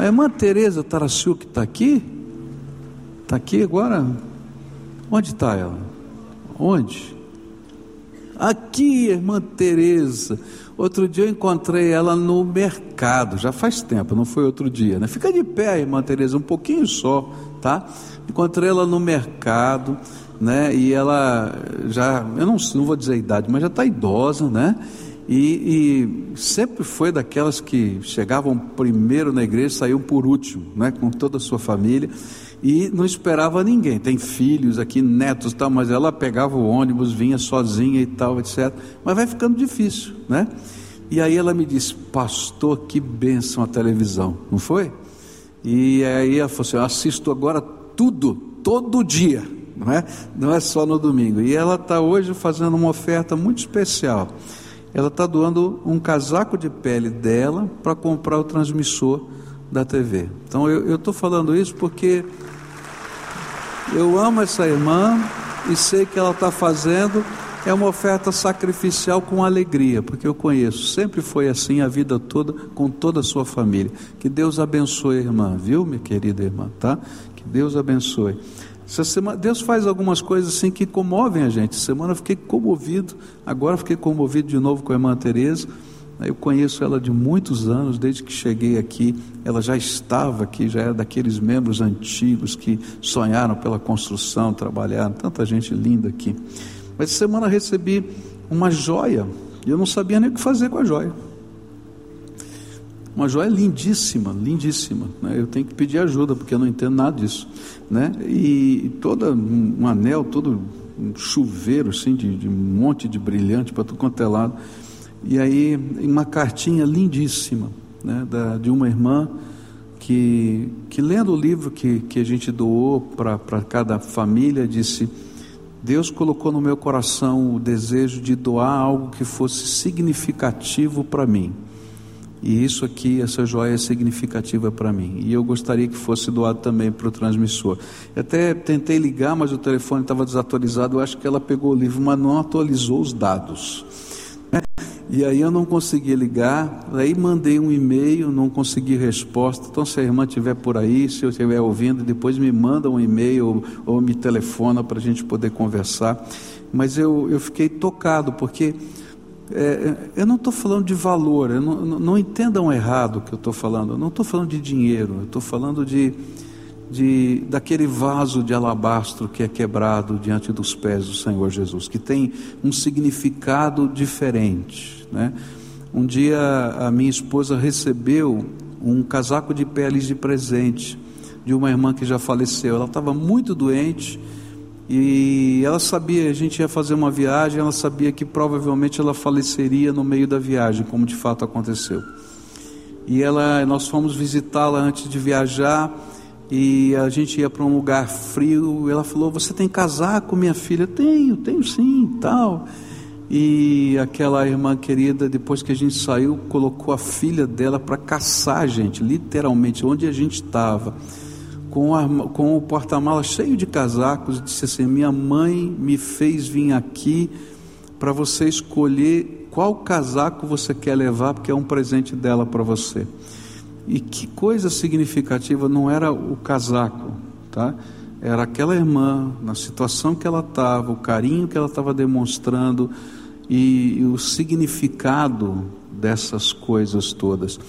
A irmã Tereza Tarasiuk está aqui? Está aqui agora? Onde está ela? Onde? Aqui, irmã Tereza. Outro dia eu encontrei ela no mercado, já faz tempo, não foi outro dia, né? Fica de pé, irmã Tereza, um pouquinho só, tá? Encontrei ela no mercado, né? E ela já, eu não, não vou dizer a idade, mas já está idosa, né? E, e, sempre foi daquelas que chegavam primeiro na igreja, saíam por último, né? Com toda a sua família e não esperava ninguém. Tem filhos aqui, netos, tal, mas ela pegava o ônibus, vinha sozinha e tal, etc. Mas vai ficando difícil, né? E aí ela me disse, pastor, que bênção a televisão, não foi? E aí ela falou assim, eu assisto agora tudo, todo dia, não é? Não é só no domingo. E ela está hoje fazendo uma oferta muito especial. Ela está doando um casaco de pele dela para comprar o transmissor da TV. Então eu estou falando isso porque eu amo essa irmã e sei que ela está fazendo é uma oferta sacrificial com alegria, porque eu conheço, sempre foi assim a vida toda, com toda a sua família. Que Deus abençoe irmã, viu, minha querida irmã, tá? Que Deus abençoe. Essa semana, Deus faz algumas coisas assim que comovem a gente. Essa semana eu fiquei comovido, agora fiquei comovido de novo com a irmã Tereza. Eu conheço ela de muitos anos, desde que cheguei aqui, ela já estava aqui, já era daqueles membros antigos que sonharam pela construção, trabalharam, tanta gente linda aqui. Mas essa semana recebi uma joia, e eu não sabia nem o que fazer com a joia. Uma joia lindíssima, lindíssima. Né? Eu tenho que pedir ajuda, porque eu não entendo nada disso. Né? E, toda um anel, todo um chuveiro assim, de, de um monte de brilhante para tudo quanto é lado. E aí, uma cartinha lindíssima né, da, de uma irmã que, que lendo o livro que, que a gente doou para cada família, disse: Deus colocou no meu coração o desejo de doar algo que fosse significativo para mim. E isso aqui, essa joia é significativa para mim. E eu gostaria que fosse doado também para o transmissor. Eu até tentei ligar, mas o telefone estava desatualizado. Eu acho que ela pegou o livro, mas não atualizou os dados. E aí eu não consegui ligar, aí mandei um e-mail, não consegui resposta. Então, se a irmã estiver por aí, se eu estiver ouvindo, depois me manda um e-mail ou, ou me telefona para a gente poder conversar. Mas eu, eu fiquei tocado, porque é, eu não estou falando de valor, não, não, não entendam errado o que eu estou falando, eu não estou falando de dinheiro, eu estou falando de de, daquele vaso de alabastro que é quebrado diante dos pés do Senhor Jesus, que tem um significado diferente. Né? Um dia a minha esposa recebeu um casaco de peles de presente de uma irmã que já faleceu. Ela estava muito doente e ela sabia, a gente ia fazer uma viagem, ela sabia que provavelmente ela faleceria no meio da viagem, como de fato aconteceu. E ela, nós fomos visitá-la antes de viajar e a gente ia para um lugar frio. ela falou: Você tem casaco, minha filha? Tenho, tenho sim, tal. E aquela irmã querida, depois que a gente saiu, colocou a filha dela para caçar a gente, literalmente, onde a gente estava, com, com o porta-mala cheio de casacos, disse assim: Minha mãe me fez vir aqui para você escolher qual casaco você quer levar, porque é um presente dela para você. E que coisa significativa não era o casaco, tá? Era aquela irmã, na situação que ela estava, o carinho que ela estava demonstrando e, o significado dessas coisas todas.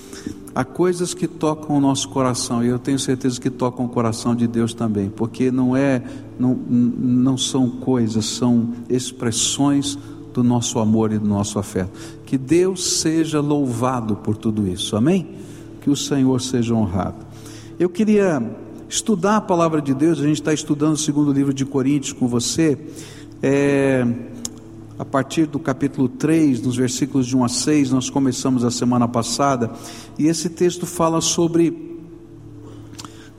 Há coisas que tocam o nosso coração, e eu tenho certeza que tocam o coração de Deus também, porque não é, não, não são coisas, são expressões do nosso amor e do nosso afeto. Que Deus seja louvado por tudo isso. Amém? que o Senhor seja honrado. Eu queria estudar a palavra de Deus, a gente está estudando o segundo livro de Coríntios com você, é, a partir do capítulo 3, nos versículos de 1 a 6, nós começamos a semana passada, e esse texto fala sobre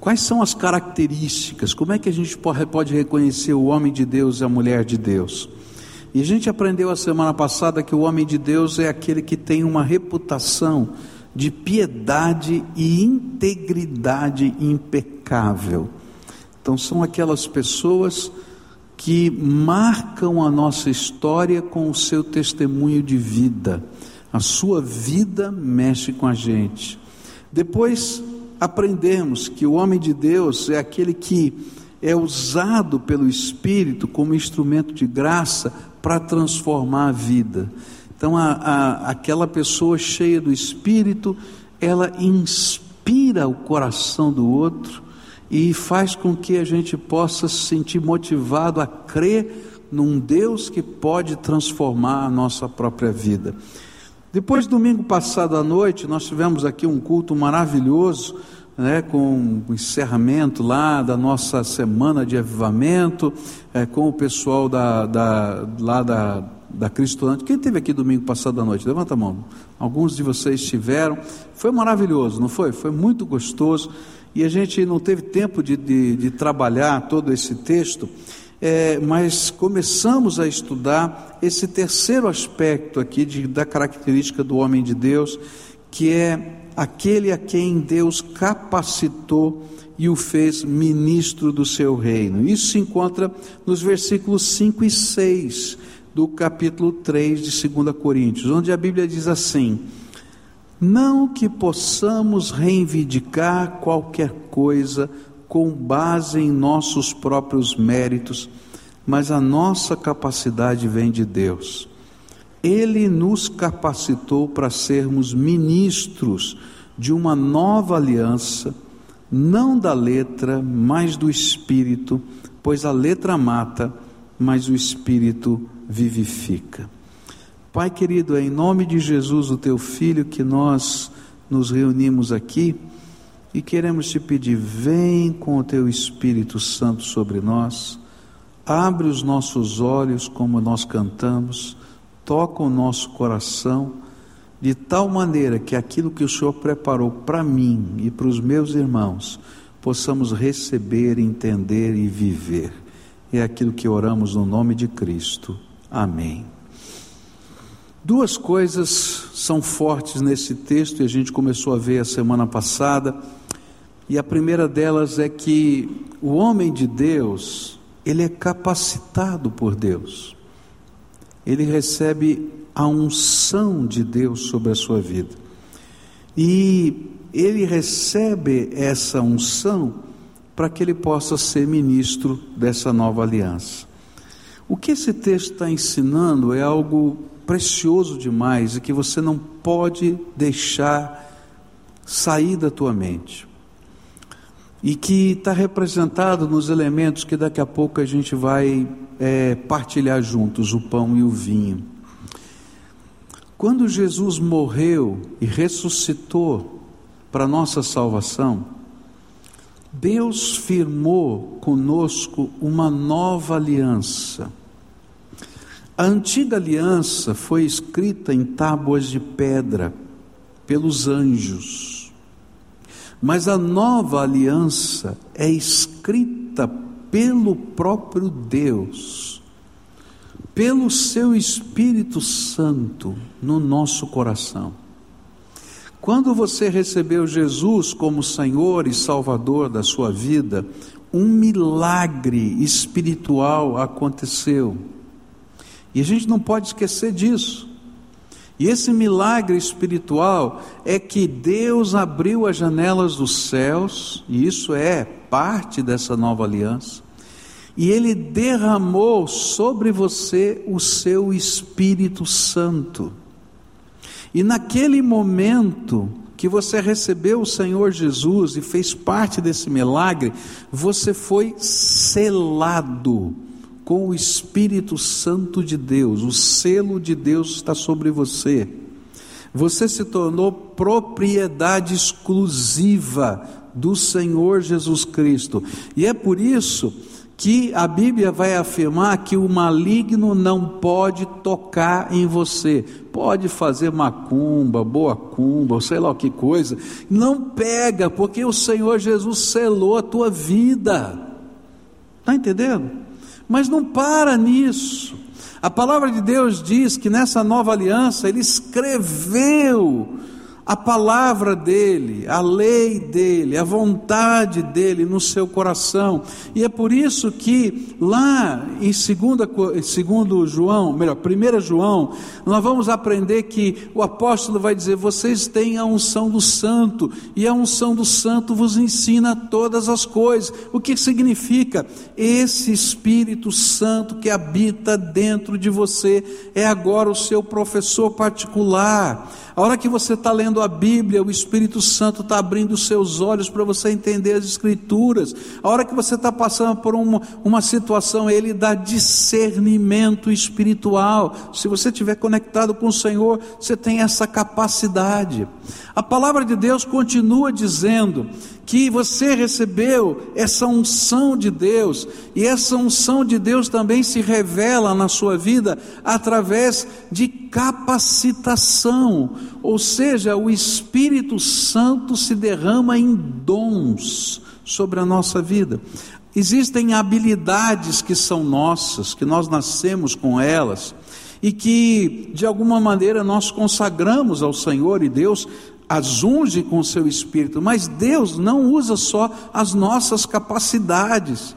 quais são as características, como é que a gente pode reconhecer o homem de Deus e a mulher de Deus. E a gente aprendeu a semana passada que o homem de Deus é aquele que tem uma reputação de piedade e integridade impecável. Então, são aquelas pessoas que marcam a nossa história com o seu testemunho de vida. A sua vida mexe com a gente. Depois, aprendemos que o homem de Deus é aquele que é usado pelo Espírito como instrumento de graça para transformar a vida. Então, a, a, aquela pessoa cheia do Espírito, ela inspira o coração do outro e faz com que a gente possa se sentir motivado a crer num Deus que pode transformar a nossa própria vida. Depois, domingo passado à noite, nós tivemos aqui um culto maravilhoso, né, com o encerramento lá da nossa semana de avivamento, é, com o pessoal da, da, lá da da Cristo Antes. Quem teve aqui domingo passado à noite? Levanta a mão. Alguns de vocês estiveram. Foi maravilhoso, não foi? Foi muito gostoso. E a gente não teve tempo de, de, de trabalhar todo esse texto, é, mas começamos a estudar esse terceiro aspecto aqui de, da característica do homem de Deus, que é aquele a quem Deus capacitou e o fez ministro do seu reino. Isso se encontra nos versículos 5 e 6 do capítulo 3 de 2 Coríntios, onde a Bíblia diz assim: Não que possamos reivindicar qualquer coisa com base em nossos próprios méritos, mas a nossa capacidade vem de Deus. Ele nos capacitou para sermos ministros de uma nova aliança, não da letra, mas do espírito, pois a letra mata, mas o espírito vivifica. Pai querido, é em nome de Jesus, o teu filho, que nós nos reunimos aqui e queremos te pedir: vem com o teu Espírito Santo sobre nós, abre os nossos olhos como nós cantamos, toca o nosso coração, de tal maneira que aquilo que o Senhor preparou para mim e para os meus irmãos, possamos receber, entender e viver. É aquilo que oramos no nome de Cristo. Amém. Duas coisas são fortes nesse texto e a gente começou a ver a semana passada. E a primeira delas é que o homem de Deus, ele é capacitado por Deus. Ele recebe a unção de Deus sobre a sua vida. E ele recebe essa unção para que ele possa ser ministro dessa nova aliança. O que esse texto está ensinando é algo precioso demais e que você não pode deixar sair da tua mente. E que está representado nos elementos que daqui a pouco a gente vai é, partilhar juntos: o pão e o vinho. Quando Jesus morreu e ressuscitou para nossa salvação, Deus firmou conosco uma nova aliança a antiga aliança foi escrita em tábuas de pedra pelos anjos, mas a nova aliança é escrita pelo próprio Deus, pelo seu Espírito Santo no nosso coração. Quando você recebeu Jesus como Senhor e Salvador da sua vida, um milagre espiritual aconteceu. E a gente não pode esquecer disso. E esse milagre espiritual é que Deus abriu as janelas dos céus, e isso é parte dessa nova aliança, e Ele derramou sobre você o seu Espírito Santo. E naquele momento que você recebeu o Senhor Jesus e fez parte desse milagre, você foi selado com o Espírito Santo de Deus, o selo de Deus está sobre você. Você se tornou propriedade exclusiva do Senhor Jesus Cristo. E é por isso que a Bíblia vai afirmar que o maligno não pode tocar em você. Pode fazer macumba, boa cumba, sei lá que coisa. Não pega, porque o Senhor Jesus selou a tua vida. Está entendendo? Mas não para nisso. A palavra de Deus diz que nessa nova aliança Ele escreveu a palavra dele, a lei dele, a vontade dele no seu coração. E é por isso que lá em 2 segundo João, melhor, 1 João, nós vamos aprender que o apóstolo vai dizer: "Vocês têm a unção do santo, e a unção do santo vos ensina todas as coisas". O que significa? Esse Espírito Santo que habita dentro de você é agora o seu professor particular a hora que você está lendo a Bíblia, o Espírito Santo está abrindo os seus olhos para você entender as Escrituras. A hora que você está passando por uma, uma situação, Ele dá discernimento espiritual. Se você estiver conectado com o Senhor, você tem essa capacidade. A palavra de Deus continua dizendo que você recebeu essa unção de Deus, e essa unção de Deus também se revela na sua vida através de capacitação, ou seja, o Espírito Santo se derrama em dons sobre a nossa vida. Existem habilidades que são nossas, que nós nascemos com elas, e que de alguma maneira nós consagramos ao Senhor e Deus as unge com seu espírito, mas Deus não usa só as nossas capacidades,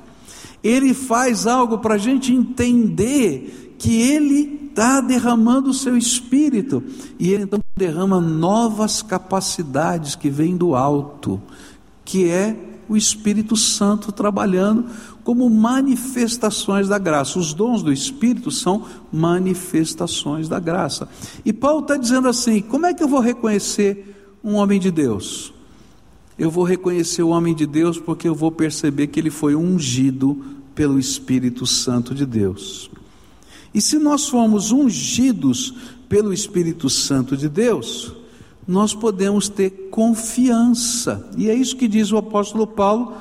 Ele faz algo para a gente entender que Ele está derramando o seu espírito, e Ele então derrama novas capacidades que vêm do alto, que é o Espírito Santo trabalhando como manifestações da graça. Os dons do Espírito são manifestações da graça. E Paulo está dizendo assim: como é que eu vou reconhecer um homem de Deus. Eu vou reconhecer o homem de Deus porque eu vou perceber que ele foi ungido pelo Espírito Santo de Deus. E se nós formos ungidos pelo Espírito Santo de Deus, nós podemos ter confiança. E é isso que diz o apóstolo Paulo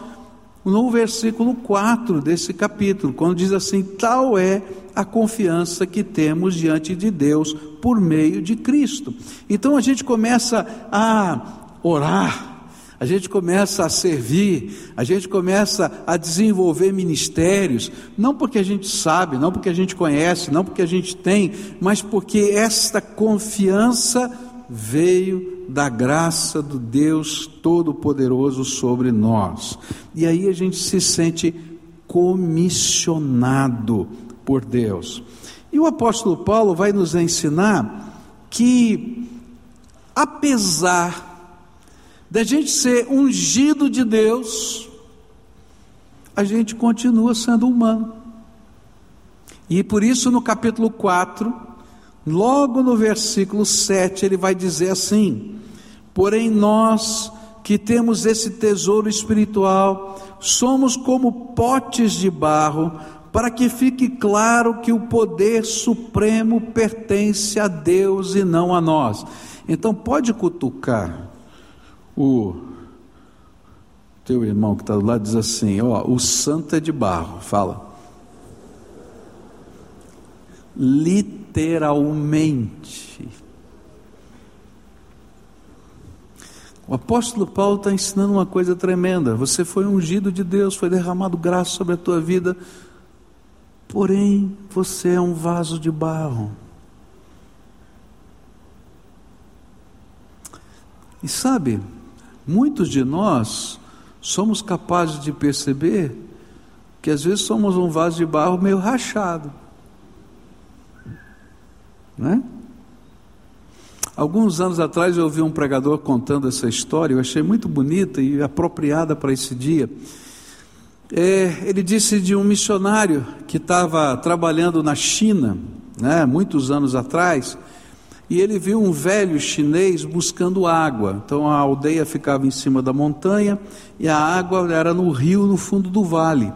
no versículo 4 desse capítulo, quando diz assim: Tal é a confiança que temos diante de Deus por meio de Cristo. Então a gente começa a orar, a gente começa a servir, a gente começa a desenvolver ministérios, não porque a gente sabe, não porque a gente conhece, não porque a gente tem, mas porque esta confiança veio da graça do Deus Todo-Poderoso sobre nós. E aí a gente se sente comissionado por Deus. E o apóstolo Paulo vai nos ensinar que, apesar da gente ser ungido de Deus, a gente continua sendo humano. E por isso, no capítulo 4, logo no versículo 7, ele vai dizer assim: Porém, nós que temos esse tesouro espiritual, somos como potes de barro para que fique claro que o poder supremo pertence a Deus e não a nós. Então pode cutucar o teu irmão que está do lado diz assim: ó, o santo é de barro, fala. Literalmente. O apóstolo Paulo está ensinando uma coisa tremenda. Você foi ungido de Deus, foi derramado graça sobre a tua vida porém você é um vaso de barro. E sabe, muitos de nós somos capazes de perceber que às vezes somos um vaso de barro meio rachado. Né? Alguns anos atrás eu ouvi um pregador contando essa história, eu achei muito bonita e apropriada para esse dia. É, ele disse de um missionário que estava trabalhando na China, né, muitos anos atrás, e ele viu um velho chinês buscando água. Então a aldeia ficava em cima da montanha e a água era no rio, no fundo do vale.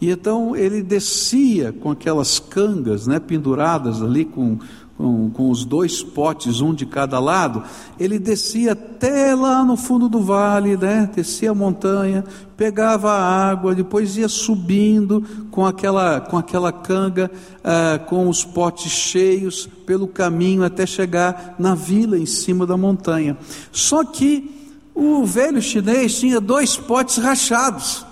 E então ele descia com aquelas cangas né, penduradas ali com com, com os dois potes, um de cada lado, ele descia até lá no fundo do vale, né? descia a montanha, pegava a água, depois ia subindo com aquela, com aquela canga, ah, com os potes cheios, pelo caminho até chegar na vila em cima da montanha. Só que o velho chinês tinha dois potes rachados.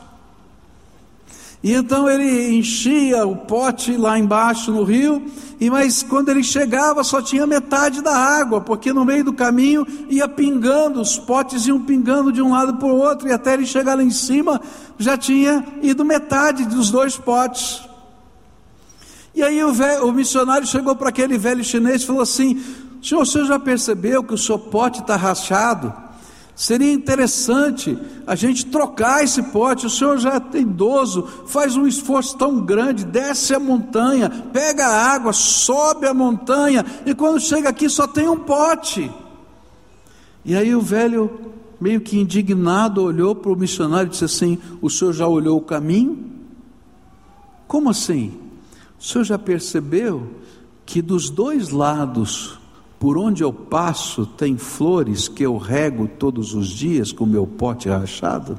E então ele enchia o pote lá embaixo no rio, e mas quando ele chegava só tinha metade da água, porque no meio do caminho ia pingando, os potes iam pingando de um lado para o outro, e até ele chegar lá em cima já tinha ido metade dos dois potes. E aí o, velho, o missionário chegou para aquele velho chinês e falou assim: Senhor, o senhor já percebeu que o seu pote está rachado? Seria interessante a gente trocar esse pote. O senhor já é idoso, faz um esforço tão grande, desce a montanha, pega a água, sobe a montanha, e quando chega aqui só tem um pote. E aí o velho, meio que indignado, olhou para o missionário e disse assim: O senhor já olhou o caminho? Como assim? O senhor já percebeu que dos dois lados por onde eu passo tem flores que eu rego todos os dias com meu pote rachado?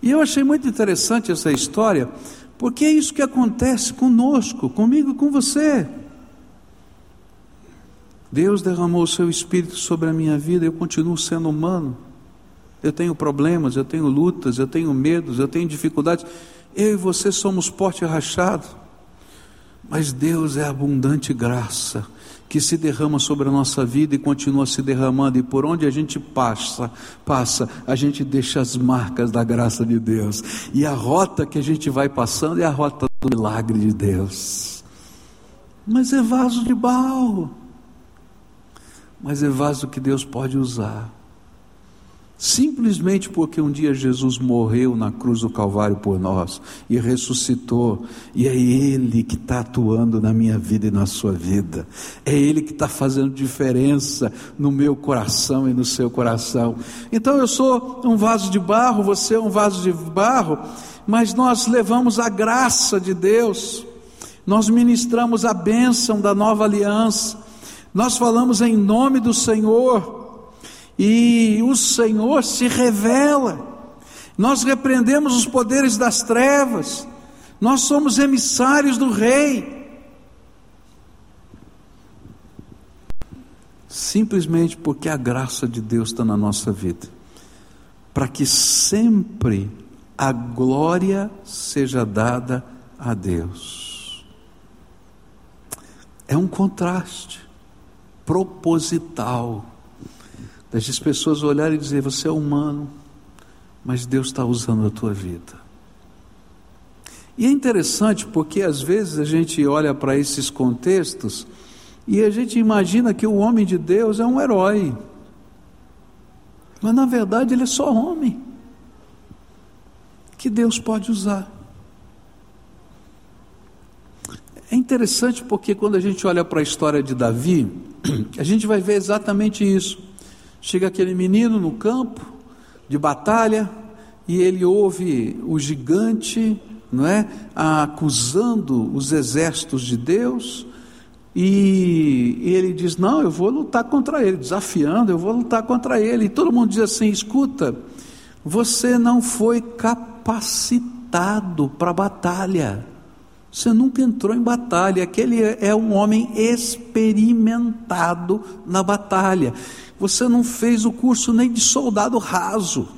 E eu achei muito interessante essa história, porque é isso que acontece conosco, comigo com você. Deus derramou o seu espírito sobre a minha vida, eu continuo sendo humano. Eu tenho problemas, eu tenho lutas, eu tenho medos, eu tenho dificuldades. Eu e você somos pote rachado. Mas Deus é abundante graça que se derrama sobre a nossa vida e continua se derramando, e por onde a gente passa, passa, a gente deixa as marcas da graça de Deus. E a rota que a gente vai passando é a rota do milagre de Deus. Mas é vaso de barro. Mas é vaso que Deus pode usar simplesmente porque um dia Jesus morreu na cruz do Calvário por nós e ressuscitou, e é Ele que está atuando na minha vida e na sua vida, é Ele que está fazendo diferença no meu coração e no seu coração. Então eu sou um vaso de barro, você é um vaso de barro, mas nós levamos a graça de Deus, nós ministramos a bênção da nova aliança, nós falamos em nome do Senhor e o Senhor se revela. Nós repreendemos os poderes das trevas, nós somos emissários do Rei. Simplesmente porque a graça de Deus está na nossa vida, para que sempre a glória seja dada a Deus. É um contraste proposital Deixe as pessoas olharem e dizer: você é humano, mas Deus está usando a tua vida. E é interessante porque às vezes a gente olha para esses contextos e a gente imagina que o homem de Deus é um herói. Mas na verdade ele é só homem que Deus pode usar. É interessante porque quando a gente olha para a história de Davi, a gente vai ver exatamente isso. Chega aquele menino no campo de batalha e ele ouve o gigante, não é, acusando os exércitos de Deus. E ele diz: Não, eu vou lutar contra ele, desafiando, eu vou lutar contra ele. E todo mundo diz assim: Escuta, você não foi capacitado para batalha. Você nunca entrou em batalha. Aquele é um homem experimentado na batalha. Você não fez o curso nem de soldado raso.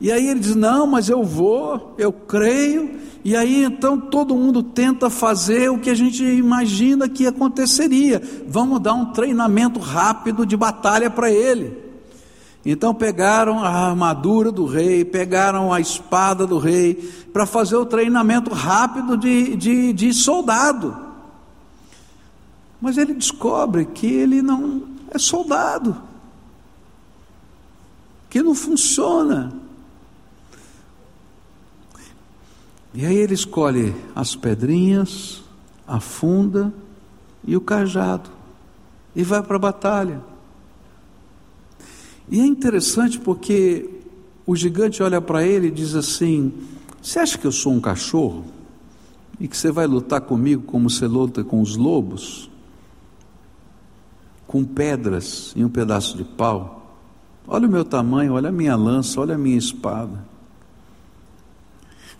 E aí ele diz: Não, mas eu vou, eu creio. E aí então todo mundo tenta fazer o que a gente imagina que aconteceria. Vamos dar um treinamento rápido de batalha para ele. Então pegaram a armadura do rei, pegaram a espada do rei, para fazer o treinamento rápido de, de, de soldado. Mas ele descobre que ele não é soldado, que não funciona. E aí ele escolhe as pedrinhas, a funda e o cajado e vai para a batalha. E é interessante porque o gigante olha para ele e diz assim: Você acha que eu sou um cachorro? E que você vai lutar comigo como você luta com os lobos? com pedras e um pedaço de pau. Olha o meu tamanho, olha a minha lança, olha a minha espada.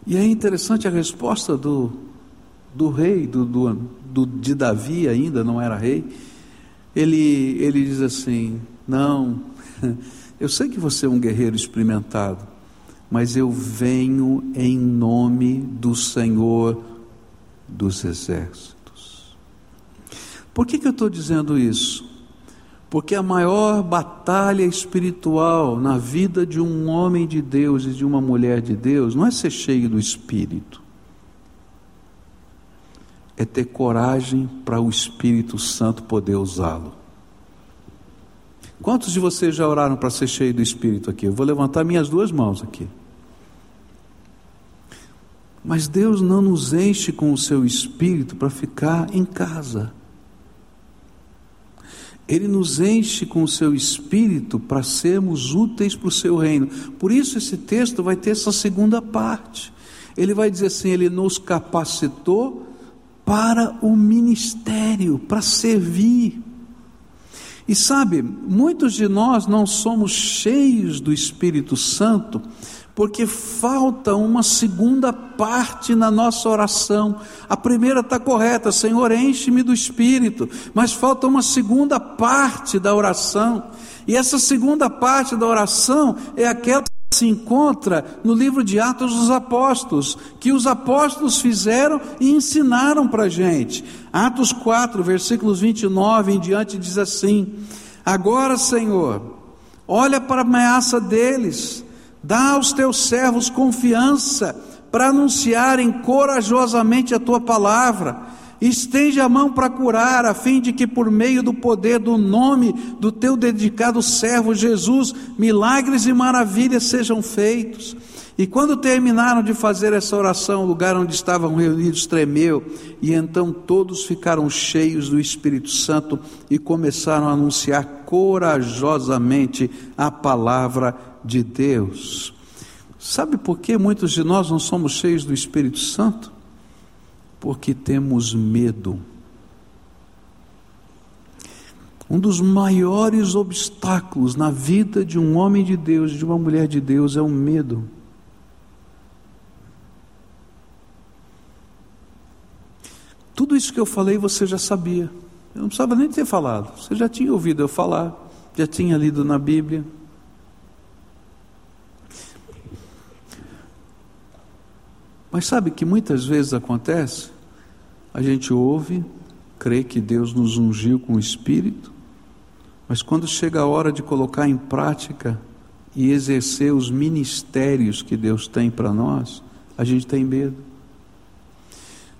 E é interessante a resposta do, do rei, do, do, do, de Davi ainda, não era rei. Ele, ele diz assim: Não, eu sei que você é um guerreiro experimentado, mas eu venho em nome do Senhor dos Exércitos. Por que, que eu estou dizendo isso? Porque a maior batalha espiritual na vida de um homem de Deus e de uma mulher de Deus não é ser cheio do Espírito, é ter coragem para o Espírito Santo poder usá-lo. Quantos de vocês já oraram para ser cheio do Espírito aqui? Eu vou levantar minhas duas mãos aqui. Mas Deus não nos enche com o seu Espírito para ficar em casa. Ele nos enche com o seu espírito para sermos úteis para o seu reino. Por isso, esse texto vai ter essa segunda parte. Ele vai dizer assim: Ele nos capacitou para o ministério, para servir. E sabe, muitos de nós não somos cheios do Espírito Santo porque falta uma segunda parte na nossa oração. A primeira está correta, Senhor, enche-me do Espírito, mas falta uma segunda parte da oração. E essa segunda parte da oração é aquela que se encontra no livro de Atos dos Apóstolos, que os apóstolos fizeram e ensinaram para a gente. Atos 4, versículos 29 em diante, diz assim: Agora, Senhor, olha para a ameaça deles Dá aos teus servos confiança para anunciarem corajosamente a tua palavra. Estende a mão para curar, a fim de que, por meio do poder do nome do teu dedicado servo Jesus, milagres e maravilhas sejam feitos. E quando terminaram de fazer essa oração, o lugar onde estavam reunidos tremeu, e então todos ficaram cheios do Espírito Santo e começaram a anunciar corajosamente a palavra de Deus. Sabe por que muitos de nós não somos cheios do Espírito Santo? Porque temos medo. Um dos maiores obstáculos na vida de um homem de Deus, de uma mulher de Deus, é o medo. Tudo isso que eu falei você já sabia. Eu não precisava nem ter falado. Você já tinha ouvido eu falar, já tinha lido na Bíblia. Mas sabe que muitas vezes acontece? A gente ouve, crê que Deus nos ungiu com o Espírito, mas quando chega a hora de colocar em prática e exercer os ministérios que Deus tem para nós, a gente tem medo.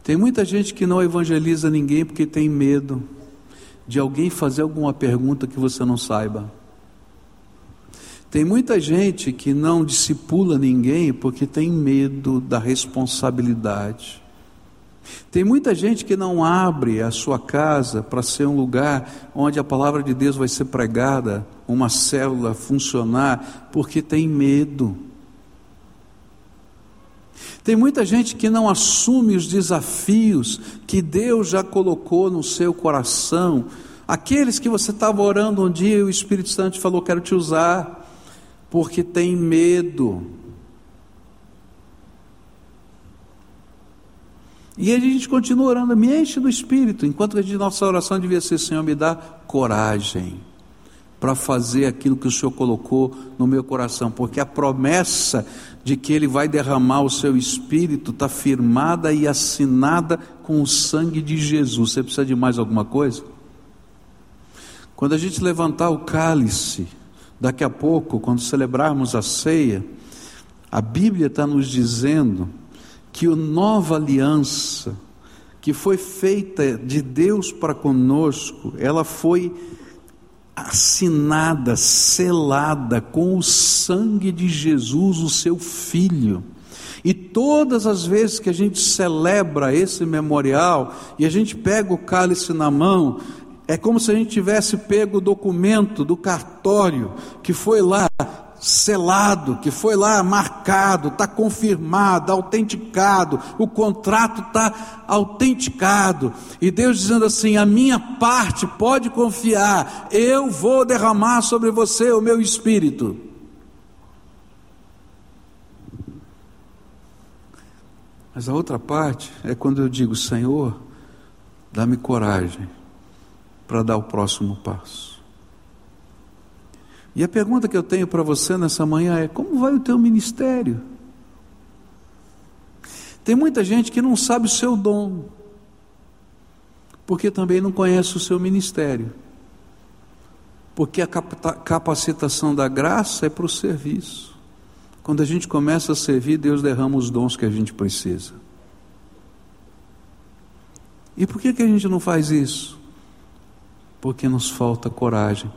Tem muita gente que não evangeliza ninguém porque tem medo de alguém fazer alguma pergunta que você não saiba. Tem muita gente que não discipula ninguém porque tem medo da responsabilidade. Tem muita gente que não abre a sua casa para ser um lugar onde a palavra de Deus vai ser pregada, uma célula funcionar, porque tem medo. Tem muita gente que não assume os desafios que Deus já colocou no seu coração. Aqueles que você estava orando um dia e o Espírito Santo falou: Quero te usar porque tem medo. E a gente continua orando, me enche do Espírito, enquanto a nossa oração devia ser: Senhor, me dá coragem para fazer aquilo que o Senhor colocou no meu coração, porque a promessa de que Ele vai derramar o seu Espírito está firmada e assinada com o sangue de Jesus. Você precisa de mais alguma coisa? Quando a gente levantar o cálice, Daqui a pouco, quando celebrarmos a ceia, a Bíblia está nos dizendo que a nova aliança, que foi feita de Deus para conosco, ela foi assinada, selada com o sangue de Jesus, o seu Filho. E todas as vezes que a gente celebra esse memorial e a gente pega o cálice na mão, é como se a gente tivesse pego o documento do cartório que foi lá selado, que foi lá marcado, está confirmado, autenticado, o contrato está autenticado, e Deus dizendo assim: a minha parte pode confiar, eu vou derramar sobre você o meu espírito. Mas a outra parte é quando eu digo: Senhor, dá-me coragem para dar o próximo passo. E a pergunta que eu tenho para você nessa manhã é: como vai o teu ministério? Tem muita gente que não sabe o seu dom, porque também não conhece o seu ministério. Porque a capacitação da graça é para o serviço. Quando a gente começa a servir, Deus derrama os dons que a gente precisa. E por que, que a gente não faz isso? Porque nos falta coragem.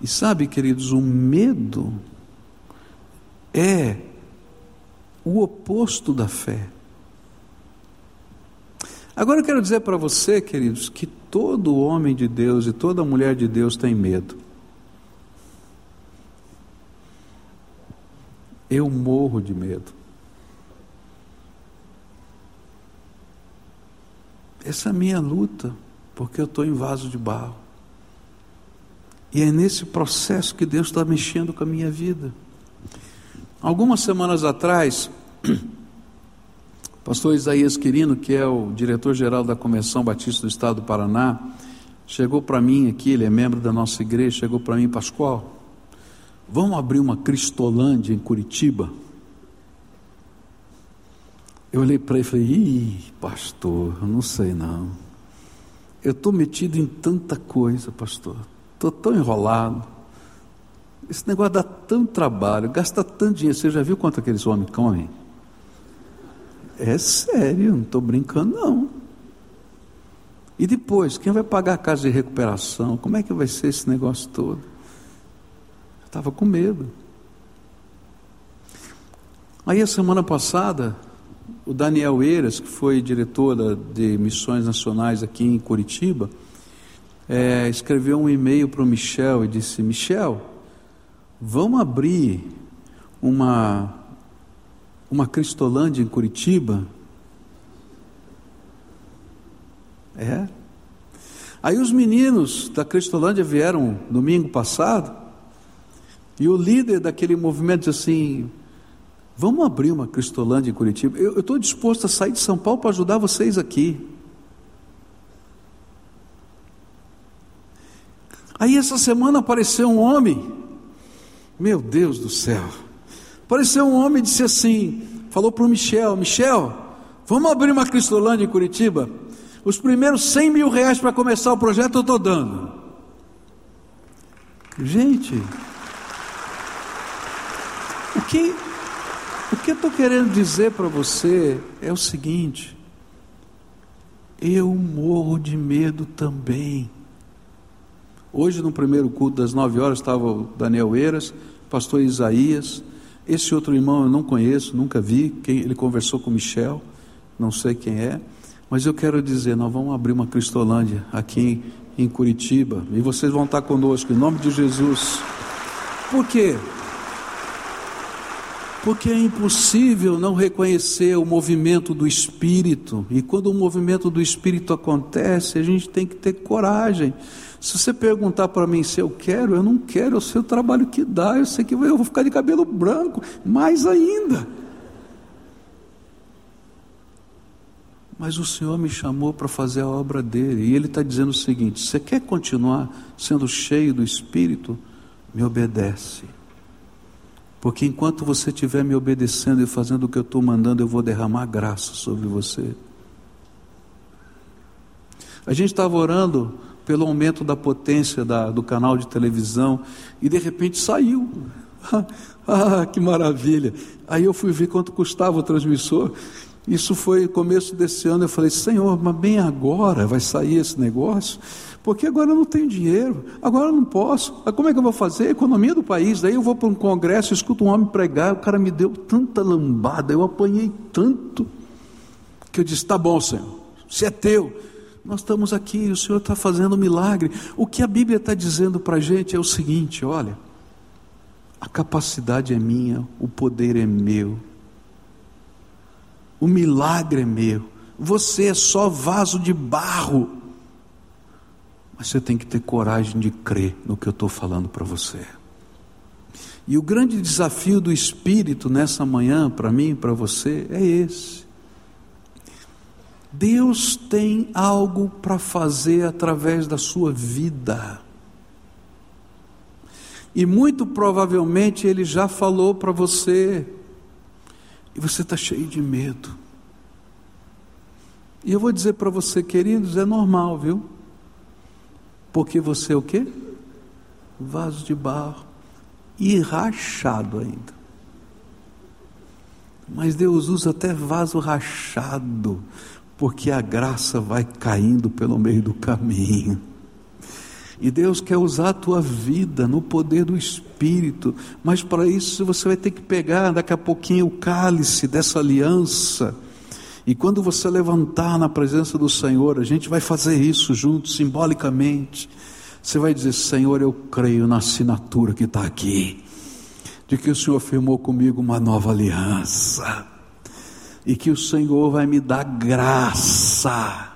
E sabe, queridos, o medo é o oposto da fé. Agora eu quero dizer para você, queridos, que todo homem de Deus e toda mulher de Deus tem medo. Eu morro de medo. Essa é a minha luta, porque eu estou em vaso de barro. E é nesse processo que Deus está mexendo com a minha vida. Algumas semanas atrás, pastor Isaías Quirino, que é o diretor-geral da Convenção Batista do Estado do Paraná, chegou para mim aqui, ele é membro da nossa igreja, chegou para mim, Pascoal, vamos abrir uma Cristolândia em Curitiba? Eu olhei para ele e falei, ih, pastor, não sei não. Eu estou metido em tanta coisa, pastor. Estou tão enrolado. Esse negócio dá tanto trabalho, gasta tanto dinheiro. Você já viu quanto aqueles homens comem? É sério, não estou brincando, não. E depois, quem vai pagar a casa de recuperação? Como é que vai ser esse negócio todo? Eu estava com medo. Aí, a semana passada, o Daniel Eiras, que foi diretor de missões nacionais aqui em Curitiba, é, escreveu um e-mail para o Michel e disse: Michel, vamos abrir uma, uma Cristolândia em Curitiba? É. Aí os meninos da Cristolândia vieram domingo passado, e o líder daquele movimento disse assim: Vamos abrir uma Cristolândia em Curitiba. Eu estou disposto a sair de São Paulo para ajudar vocês aqui. Aí essa semana apareceu um homem, meu Deus do céu, apareceu um homem e disse assim, falou para o Michel, Michel, vamos abrir uma Cristolândia em Curitiba? Os primeiros 100 mil reais para começar o projeto eu estou dando. Gente, o que, o que eu estou querendo dizer para você é o seguinte: eu morro de medo também. Hoje, no primeiro culto das nove horas, estava o Daniel Eiras, pastor Isaías. Esse outro irmão eu não conheço, nunca vi. Quem, ele conversou com Michel, não sei quem é. Mas eu quero dizer, nós vamos abrir uma Cristolândia aqui em, em Curitiba. E vocês vão estar conosco, em nome de Jesus. Por quê? Porque é impossível não reconhecer o movimento do Espírito. E quando o movimento do Espírito acontece, a gente tem que ter coragem. Se você perguntar para mim se eu quero, eu não quero, eu sei o trabalho que dá, eu sei que eu vou ficar de cabelo branco, mais ainda. Mas o Senhor me chamou para fazer a obra dele, e Ele está dizendo o seguinte: você quer continuar sendo cheio do Espírito? Me obedece. Porque enquanto você estiver me obedecendo e fazendo o que eu estou mandando, eu vou derramar graça sobre você. A gente estava orando pelo aumento da potência da, do canal de televisão, e de repente saiu. ah, que maravilha! Aí eu fui ver quanto custava o transmissor. Isso foi começo desse ano. Eu falei, Senhor, mas bem agora vai sair esse negócio? Porque agora eu não tenho dinheiro, agora eu não posso. Como é que eu vou fazer? A economia do país. Daí eu vou para um congresso, escuto um homem pregar, o cara me deu tanta lambada, eu apanhei tanto, que eu disse: tá bom, Senhor, se é teu, nós estamos aqui, o Senhor está fazendo um milagre. O que a Bíblia está dizendo para a gente é o seguinte: olha, a capacidade é minha, o poder é meu, o milagre é meu. Você é só vaso de barro, mas você tem que ter coragem de crer no que eu estou falando para você. E o grande desafio do Espírito nessa manhã, para mim e para você, é esse Deus tem algo para fazer através da sua vida. E muito provavelmente ele já falou para você, e você está cheio de medo. E eu vou dizer para você, queridos, é normal, viu? Porque você é o quê? Vaso de barro e rachado ainda. Mas Deus usa até vaso rachado, porque a graça vai caindo pelo meio do caminho. E Deus quer usar a tua vida no poder do Espírito, mas para isso você vai ter que pegar daqui a pouquinho o cálice dessa aliança. E quando você levantar na presença do Senhor, a gente vai fazer isso junto, simbolicamente. Você vai dizer: Senhor, eu creio na assinatura que está aqui, de que o Senhor firmou comigo uma nova aliança, e que o Senhor vai me dar graça.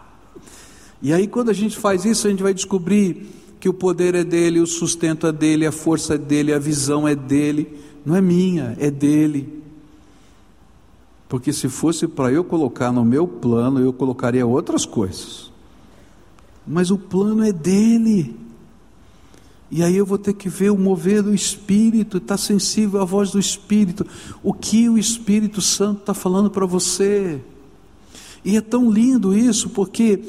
E aí, quando a gente faz isso, a gente vai descobrir que o poder é dele, o sustento é dele, a força é dele, a visão é dele, não é minha, é dele. Porque se fosse para eu colocar no meu plano, eu colocaria outras coisas. Mas o plano é dele. E aí eu vou ter que ver o mover do Espírito, estar tá sensível à voz do Espírito. O que o Espírito Santo está falando para você. E é tão lindo isso, porque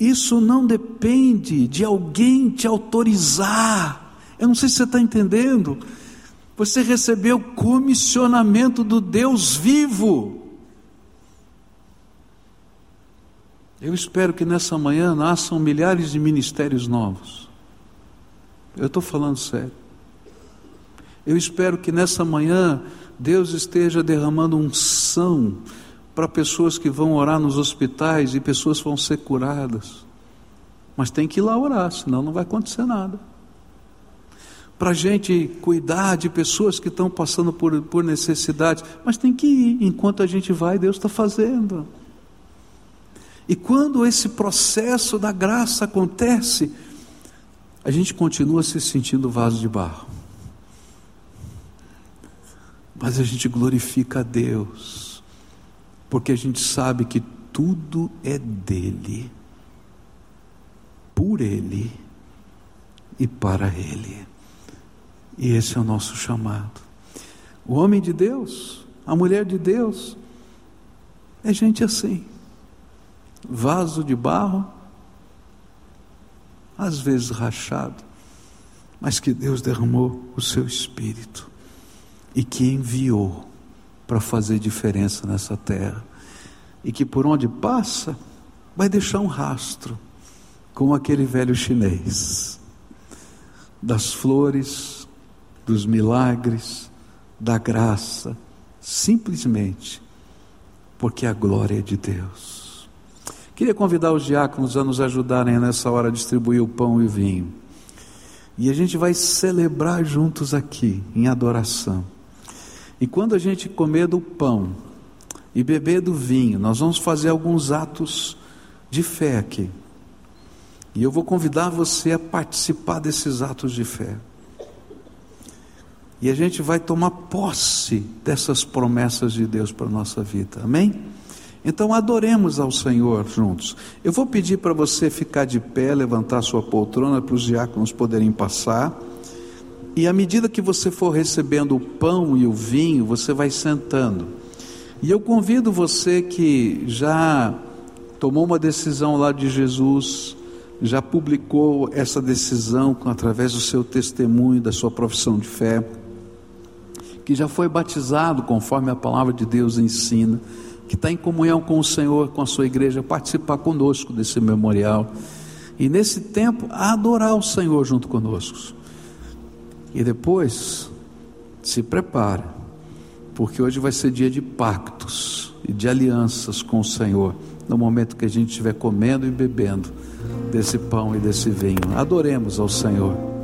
isso não depende de alguém te autorizar. Eu não sei se você está entendendo. Você recebeu comissionamento do Deus vivo. Eu espero que nessa manhã nasçam milhares de ministérios novos. Eu estou falando sério. Eu espero que nessa manhã Deus esteja derramando unção para pessoas que vão orar nos hospitais e pessoas vão ser curadas. Mas tem que ir lá orar, senão não vai acontecer nada. Para a gente cuidar de pessoas que estão passando por, por necessidade, mas tem que ir, enquanto a gente vai, Deus está fazendo. E quando esse processo da graça acontece, a gente continua se sentindo vaso de barro. Mas a gente glorifica a Deus porque a gente sabe que tudo é dele, por ele e para ele. E esse é o nosso chamado. O homem de Deus, a mulher de Deus, é gente assim, vaso de barro, às vezes rachado, mas que Deus derramou o seu espírito e que enviou para fazer diferença nessa terra. E que por onde passa, vai deixar um rastro, como aquele velho chinês, das flores, dos milagres, da graça, simplesmente porque a glória é de Deus. Queria convidar os diáconos a nos ajudarem nessa hora a distribuir o pão e o vinho. E a gente vai celebrar juntos aqui, em adoração. E quando a gente comer do pão e beber do vinho, nós vamos fazer alguns atos de fé aqui. E eu vou convidar você a participar desses atos de fé. E a gente vai tomar posse dessas promessas de Deus para a nossa vida. Amém? Então adoremos ao Senhor juntos. Eu vou pedir para você ficar de pé, levantar sua poltrona para os diáconos poderem passar. E à medida que você for recebendo o pão e o vinho, você vai sentando. E eu convido você que já tomou uma decisão lá de Jesus, já publicou essa decisão através do seu testemunho, da sua profissão de fé, que já foi batizado conforme a palavra de Deus ensina, que está em comunhão com o Senhor, com a sua igreja, participar conosco desse memorial. E nesse tempo, adorar o Senhor junto conosco. E depois, se prepara, porque hoje vai ser dia de pactos e de alianças com o Senhor, no momento que a gente estiver comendo e bebendo desse pão e desse vinho. Adoremos ao Senhor.